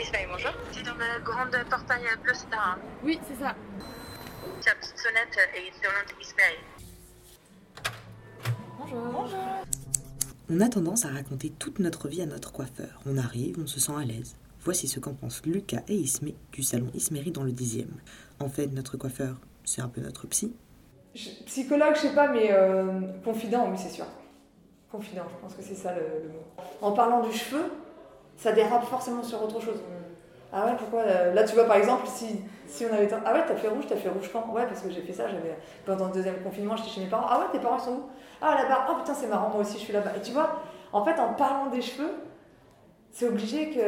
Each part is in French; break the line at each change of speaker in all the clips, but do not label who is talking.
Ismaël, bonjour.
C'est dans la grande portail bleu star.
Oui, c'est ça.
La petite sonnette et c'est au nom d'Ismaël.
Bonjour. Bonjour.
On a tendance à raconter toute notre vie à notre coiffeur. On arrive, on se sent à l'aise. Voici ce qu'en pensent Lucas et Ismé du salon Isméry dans le 10e. En fait, notre coiffeur, c'est un peu notre psy.
Je- psychologue, je sais pas, mais euh, confident, oui, c'est sûr. Confident, je pense que c'est ça le, le mot. En parlant du cheveu, ça dérape forcément sur autre chose. Ah ouais, pourquoi euh, Là, tu vois, par exemple, si, si on avait. Ah ouais, t'as fait rouge, t'as fait rouge quand? Ouais, parce que j'ai fait ça, j'avais. Pendant le deuxième confinement, j'étais chez mes parents. Ah ouais, tes parents, sont où? Ah là-bas, oh putain, c'est marrant, moi aussi, je suis là-bas. Et tu vois, en fait, en parlant des cheveux, c'est obligé que.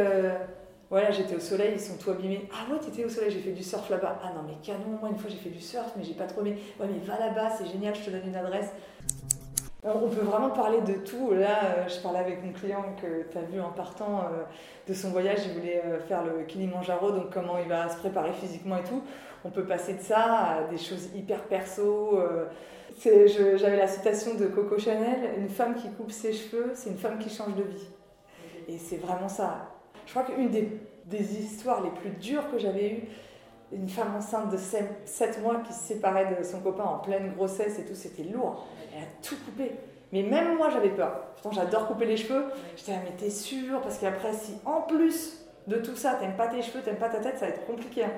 Voilà, j'étais au soleil, ils sont tout abîmés. Ah ouais, t'étais au soleil, j'ai fait du surf là-bas. Ah non, mais canon, moi une fois j'ai fait du surf, mais j'ai pas trop aimé. Ouais, mais va là-bas, c'est génial, je te donne une adresse. On peut vraiment parler de tout. Là, euh, je parlais avec mon client que tu as vu en partant euh, de son voyage, il voulait euh, faire le Kilimanjaro, donc comment il va se préparer physiquement et tout. On peut passer de ça à des choses hyper perso. J'avais la citation de Coco Chanel une femme qui coupe ses cheveux, c'est une femme qui change de vie. Et c'est vraiment ça. Je crois qu'une des, des histoires les plus dures que j'avais eues, une femme enceinte de 7 mois qui se séparait de son copain en pleine grossesse et tout, c'était lourd. Elle a tout coupé. Mais même moi, j'avais peur. Pourtant, j'adore couper les cheveux. J'étais là, mais t'es sûre? Parce qu'après, si en plus de tout ça, t'aimes pas tes cheveux, t'aimes pas ta tête, ça va être compliqué. hein.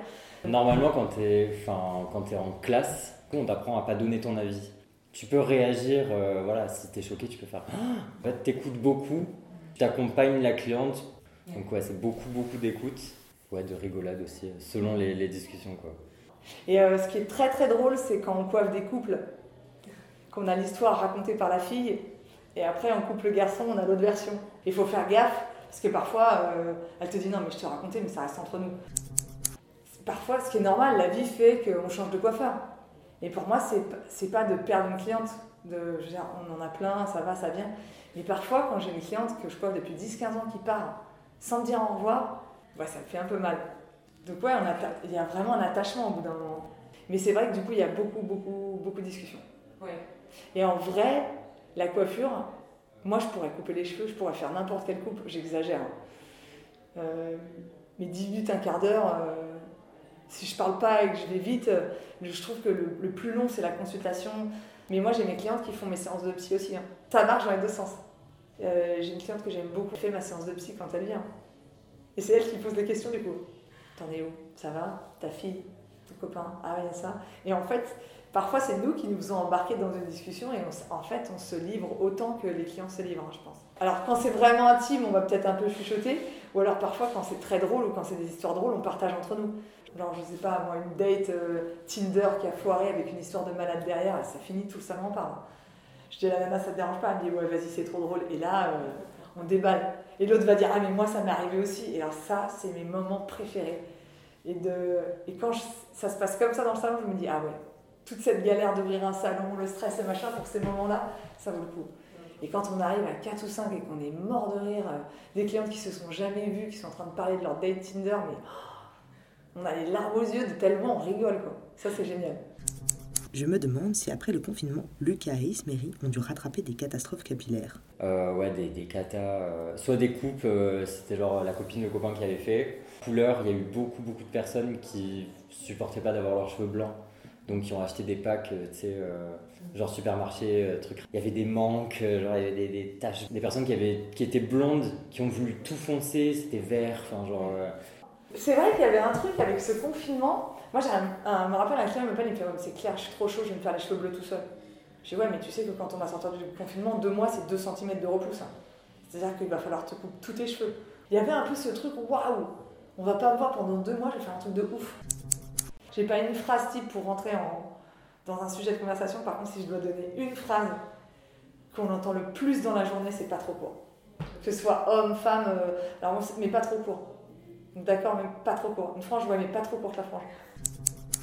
Normalement, quand t'es enfin, quand t'es en classe, on t'apprend à pas donner ton avis. Tu peux réagir, euh, voilà, si t'es choqué, tu peux faire. Ah en fait, t'écoutes beaucoup, tu accompagnes la cliente. Donc, ouais, c'est beaucoup, beaucoup d'écoute. Ouais, de rigolade aussi, selon les, discussions, quoi.
Et euh, ce qui est très très drôle, c'est quand on coiffe des couples, qu'on a l'histoire racontée par la fille, et après on coupe le garçon, on a l'autre version. Il faut faire gaffe, parce que parfois, euh, elle te dit non, mais je te racontais, mais ça reste entre nous. Parfois, ce qui est normal, la vie fait qu'on change de coiffeur. Et pour moi, c'est pas de perdre une cliente. De, on en a plein, ça va, ça vient. Mais parfois, quand j'ai une cliente que je coiffe depuis 10-15 ans qui part sans me dire au revoir, ouais, ça me fait un peu mal. Donc ouais, il y a vraiment un attachement au bout d'un moment. Mais c'est vrai que du coup, il y a beaucoup, beaucoup, beaucoup de discussions. Et en vrai, la coiffure, moi, je pourrais couper les cheveux, je pourrais faire n'importe quelle coupe, j'exagère. hein. Euh, mais 10 minutes, un quart d'heure, euh, si je parle pas et que je vais vite, euh, je trouve que le, le plus long, c'est la consultation. Mais moi, j'ai mes clientes qui font mes séances de psy aussi. hein. Ça marche dans les deux sens. J'ai une cliente que j'aime beaucoup, fait ma séance de psy quand elle vient. Et c'est elle qui pose des questions du coup. T'en es où? Ça va? Ta fille? Ton copain? Ah, a ça. Et en fait, parfois, c'est nous qui nous faisons embarquer dans une discussion et en fait, on se livre autant que les clients se livrent, hein, je pense. Alors, quand c'est vraiment intime, on va peut-être un peu chuchoter. Ou alors, parfois, quand c'est très drôle ou quand c'est des histoires drôles, on partage entre nous. Genre, je sais pas, moi, une date euh, Tinder qui a foiré avec une histoire de malade derrière, ça finit tout le salon en parle. Je dis à la nana, ça te dérange pas? Elle me dit, ouais, vas-y, c'est trop drôle. Et là, euh, on déballe. Et l'autre va dire, ah, mais moi, ça m'est arrivé aussi. Et alors, ça, c'est mes moments préférés. Et, de... et quand ça se passe comme ça dans le salon, je me dis, ah ouais, toute cette galère d'ouvrir un salon, le stress et machin, pour ces moments-là, ça vaut le coup. Et quand on arrive à 4 ou 5 et qu'on est mort de rire, euh, des clientes qui se sont jamais vues, qui sont en train de parler de leur date Tinder, mais oh, on a les larmes aux yeux de tellement on rigole, quoi. Ça, c'est génial.
Je me demande si après le confinement, Lucas et Isméry ont dû rattraper des catastrophes capillaires.
Euh, ouais, des, des katas, euh, soit des coupes, euh, c'était genre la copine, le copain qui avait fait. Couleur, il y a eu beaucoup, beaucoup de personnes qui supportaient pas d'avoir leurs cheveux blancs. Donc, qui ont acheté des packs, tu sais, genre supermarché, truc. Il y avait des manques, genre il y avait des, des taches. Des personnes qui, avaient, qui étaient blondes, qui ont voulu tout foncer, c'était vert, enfin, genre.
C'est vrai qu'il y avait un truc avec ce confinement. Moi, j'ai un, me rappelle un client, me parle, il me fait c'est clair, je suis trop chaud, je vais me faire les cheveux bleus tout seul. Je dis Ouais, mais tu sais que quand on va sortir du confinement, deux mois, c'est 2 cm de repousse. hein. C'est-à-dire qu'il va falloir te couper tous tes cheveux. Il y avait un peu ce truc Waouh, on va pas me voir pendant deux mois, je vais faire un truc de ouf. J'ai pas une phrase type pour rentrer en, dans un sujet de conversation. Par contre, si je dois donner une phrase qu'on entend le plus dans la journée, c'est pas trop court. Que ce soit homme, femme, euh, alors, mais pas trop court. D'accord, mais pas trop court. Une frange, ouais, mais pas trop courte la frange.